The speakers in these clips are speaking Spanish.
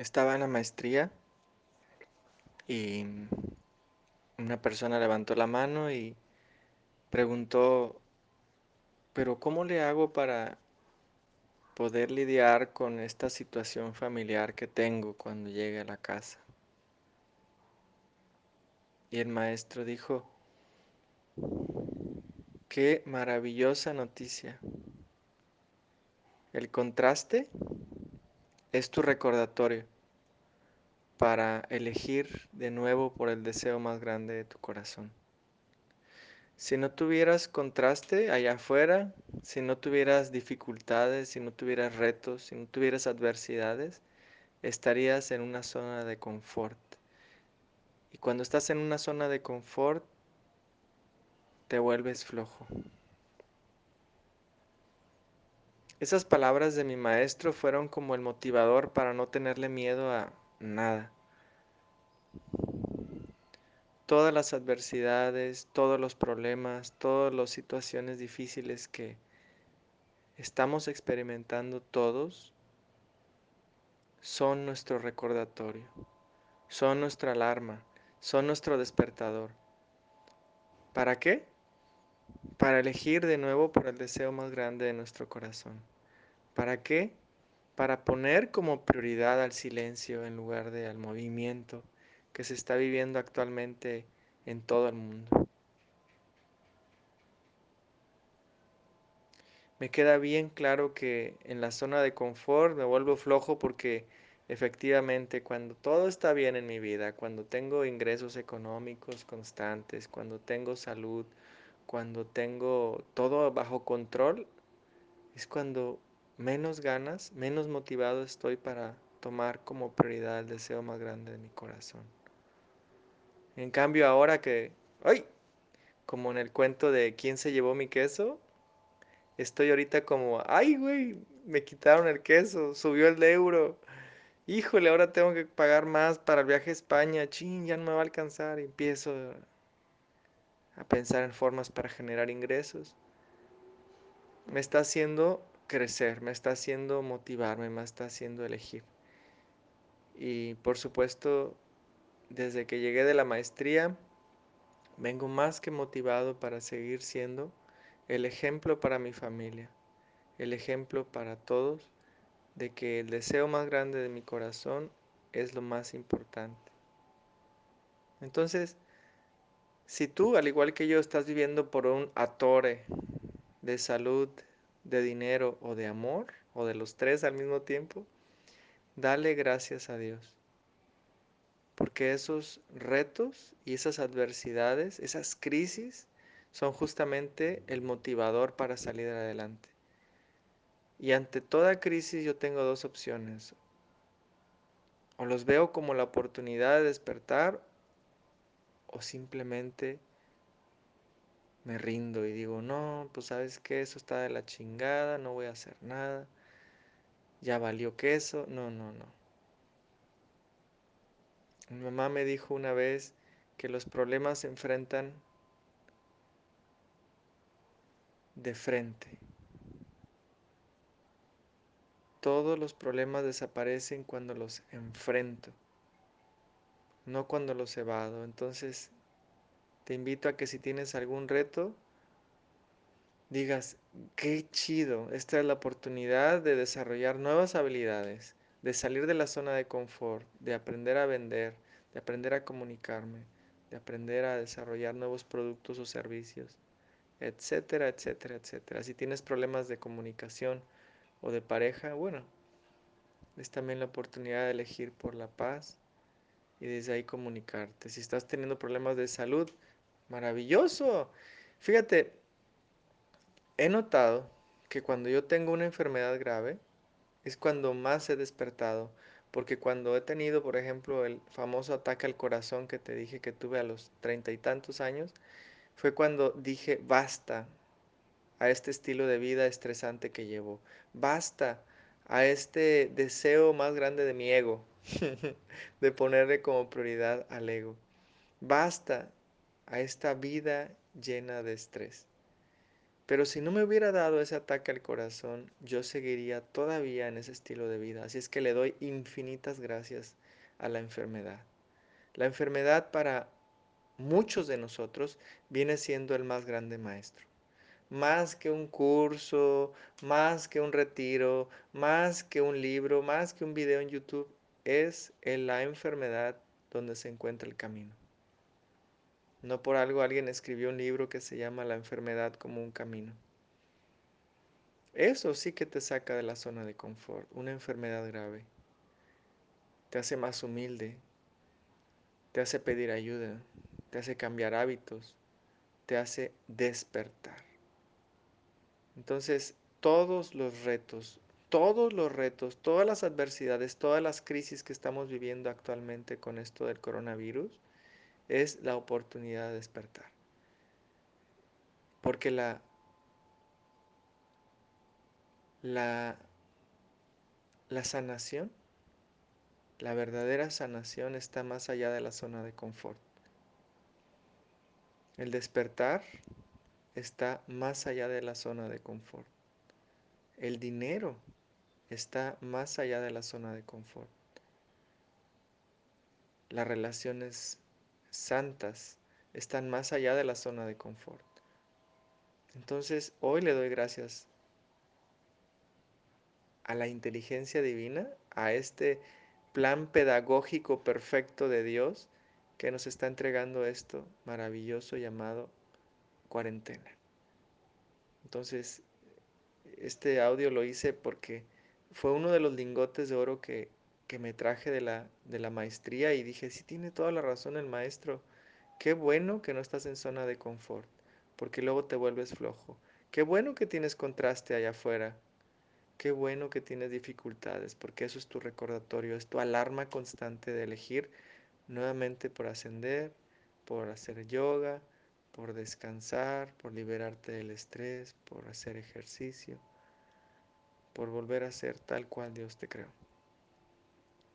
Estaba en la maestría y una persona levantó la mano y preguntó, pero ¿cómo le hago para poder lidiar con esta situación familiar que tengo cuando llegue a la casa? Y el maestro dijo, qué maravillosa noticia. El contraste es tu recordatorio para elegir de nuevo por el deseo más grande de tu corazón. Si no tuvieras contraste allá afuera, si no tuvieras dificultades, si no tuvieras retos, si no tuvieras adversidades, estarías en una zona de confort. Y cuando estás en una zona de confort, te vuelves flojo. Esas palabras de mi maestro fueron como el motivador para no tenerle miedo a nada. Todas las adversidades, todos los problemas, todas las situaciones difíciles que estamos experimentando todos son nuestro recordatorio, son nuestra alarma, son nuestro despertador. ¿Para qué? Para elegir de nuevo por el deseo más grande de nuestro corazón. ¿Para qué? Para poner como prioridad al silencio en lugar de al movimiento que se está viviendo actualmente en todo el mundo. Me queda bien claro que en la zona de confort me vuelvo flojo porque efectivamente cuando todo está bien en mi vida, cuando tengo ingresos económicos constantes, cuando tengo salud, cuando tengo todo bajo control, es cuando menos ganas, menos motivado estoy para tomar como prioridad el deseo más grande de mi corazón. En cambio ahora que, ¡ay! Como en el cuento de ¿quién se llevó mi queso? Estoy ahorita como, ¡ay, güey! Me quitaron el queso, subió el euro. Híjole, ahora tengo que pagar más para el viaje a España. Chin, ya no me va a alcanzar. Y empiezo a pensar en formas para generar ingresos. Me está haciendo crecer, me está haciendo motivarme, me está haciendo elegir. Y por supuesto, desde que llegué de la maestría, vengo más que motivado para seguir siendo el ejemplo para mi familia, el ejemplo para todos de que el deseo más grande de mi corazón es lo más importante. Entonces, si tú, al igual que yo, estás viviendo por un atore de salud, de dinero o de amor, o de los tres al mismo tiempo, dale gracias a Dios. Porque esos retos y esas adversidades, esas crisis, son justamente el motivador para salir adelante. Y ante toda crisis yo tengo dos opciones. O los veo como la oportunidad de despertar o simplemente me rindo y digo, no, pues sabes que eso está de la chingada, no voy a hacer nada, ya valió queso, no, no, no. Mi mamá me dijo una vez que los problemas se enfrentan de frente. Todos los problemas desaparecen cuando los enfrento, no cuando los evado. Entonces, te invito a que si tienes algún reto, digas, qué chido, esta es la oportunidad de desarrollar nuevas habilidades, de salir de la zona de confort, de aprender a vender, de aprender a comunicarme, de aprender a desarrollar nuevos productos o servicios, etcétera, etcétera, etcétera. Si tienes problemas de comunicación o de pareja, bueno, es también la oportunidad de elegir por la paz y desde ahí comunicarte. Si estás teniendo problemas de salud, Maravilloso. Fíjate, he notado que cuando yo tengo una enfermedad grave es cuando más he despertado. Porque cuando he tenido, por ejemplo, el famoso ataque al corazón que te dije que tuve a los treinta y tantos años, fue cuando dije basta a este estilo de vida estresante que llevo. Basta a este deseo más grande de mi ego, de ponerle como prioridad al ego. Basta a esta vida llena de estrés. Pero si no me hubiera dado ese ataque al corazón, yo seguiría todavía en ese estilo de vida. Así es que le doy infinitas gracias a la enfermedad. La enfermedad para muchos de nosotros viene siendo el más grande maestro. Más que un curso, más que un retiro, más que un libro, más que un video en YouTube, es en la enfermedad donde se encuentra el camino. No por algo alguien escribió un libro que se llama La enfermedad como un camino. Eso sí que te saca de la zona de confort, una enfermedad grave. Te hace más humilde, te hace pedir ayuda, te hace cambiar hábitos, te hace despertar. Entonces, todos los retos, todos los retos, todas las adversidades, todas las crisis que estamos viviendo actualmente con esto del coronavirus, es la oportunidad de despertar. Porque la, la, la sanación, la verdadera sanación está más allá de la zona de confort. El despertar está más allá de la zona de confort. El dinero está más allá de la zona de confort. Las relaciones santas están más allá de la zona de confort. Entonces, hoy le doy gracias a la inteligencia divina, a este plan pedagógico perfecto de Dios que nos está entregando esto maravilloso llamado cuarentena. Entonces, este audio lo hice porque fue uno de los lingotes de oro que, que me traje de la, de la maestría y dije, sí tiene toda la razón el maestro, qué bueno que no estás en zona de confort, porque luego te vuelves flojo. Qué bueno que tienes contraste allá afuera. Qué bueno que tienes dificultades, porque eso es tu recordatorio, es tu alarma constante de elegir nuevamente por ascender, por hacer yoga, por descansar, por liberarte del estrés, por hacer ejercicio, por volver a ser tal cual Dios te creó.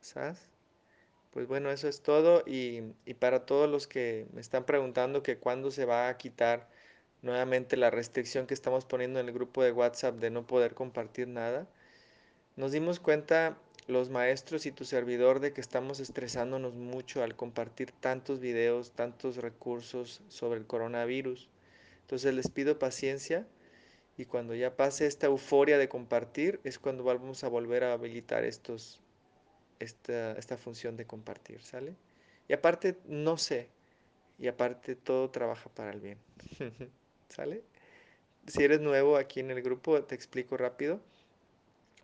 ¿Sabes? Pues bueno, eso es todo y, y, para todos los que me están preguntando que cuándo se va a quitar nuevamente la restricción que estamos poniendo en el grupo de WhatsApp de no poder compartir nada, nos dimos cuenta los maestros y tu servidor de que estamos estresándonos mucho al compartir tantos videos, tantos recursos sobre el coronavirus. Entonces les pido paciencia y cuando ya pase esta euforia de compartir es cuando vamos a volver a habilitar estos, esta, esta función de compartir, ¿sale? Y aparte, no sé, y aparte todo trabaja para el bien, ¿sale? Si eres nuevo aquí en el grupo, te explico rápido.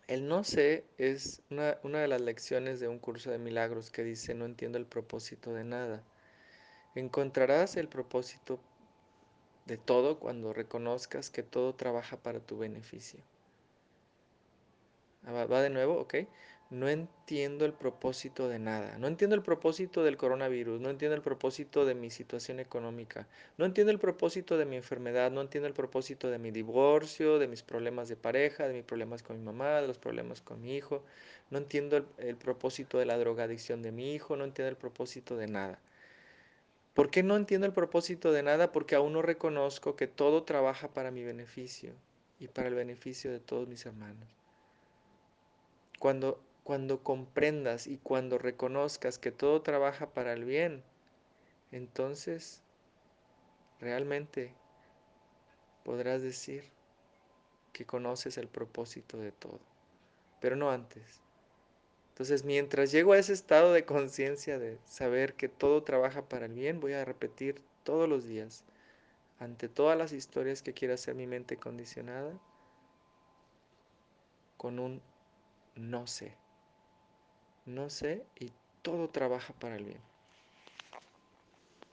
El no sé es una, una, de las lecciones de un curso de milagros que dice no entiendo el propósito de nada. Encontrarás el propósito de todo cuando reconozcas que todo trabaja para tu beneficio. Ah, va de nuevo, ok no entiendo el propósito de nada. No entiendo el propósito del coronavirus, no entiendo el propósito de mi situación económica, no entiendo el propósito de mi enfermedad, no entiendo el propósito de mi divorcio, de mis problemas de pareja, de mis problemas con mi mamá, de los problemas con mi hijo, no entiendo el, propósito de la drogadicción de mi hijo, no entiendo el propósito de nada. ¿Por qué no entiendo el propósito de nada? Porque aún no reconozco que todo trabaja para mi beneficio y para el beneficio de todos mis hermanos. Cuando cuando comprendas y cuando reconozcas que todo trabaja para el bien, entonces realmente podrás decir que conoces el propósito de todo, pero no antes. Entonces, mientras llego a ese estado de conciencia de saber que todo trabaja para el bien, voy a repetir todos los días, ante todas las historias que quiera hacer mi mente condicionada, con un no sé no sé y todo trabaja para el bien.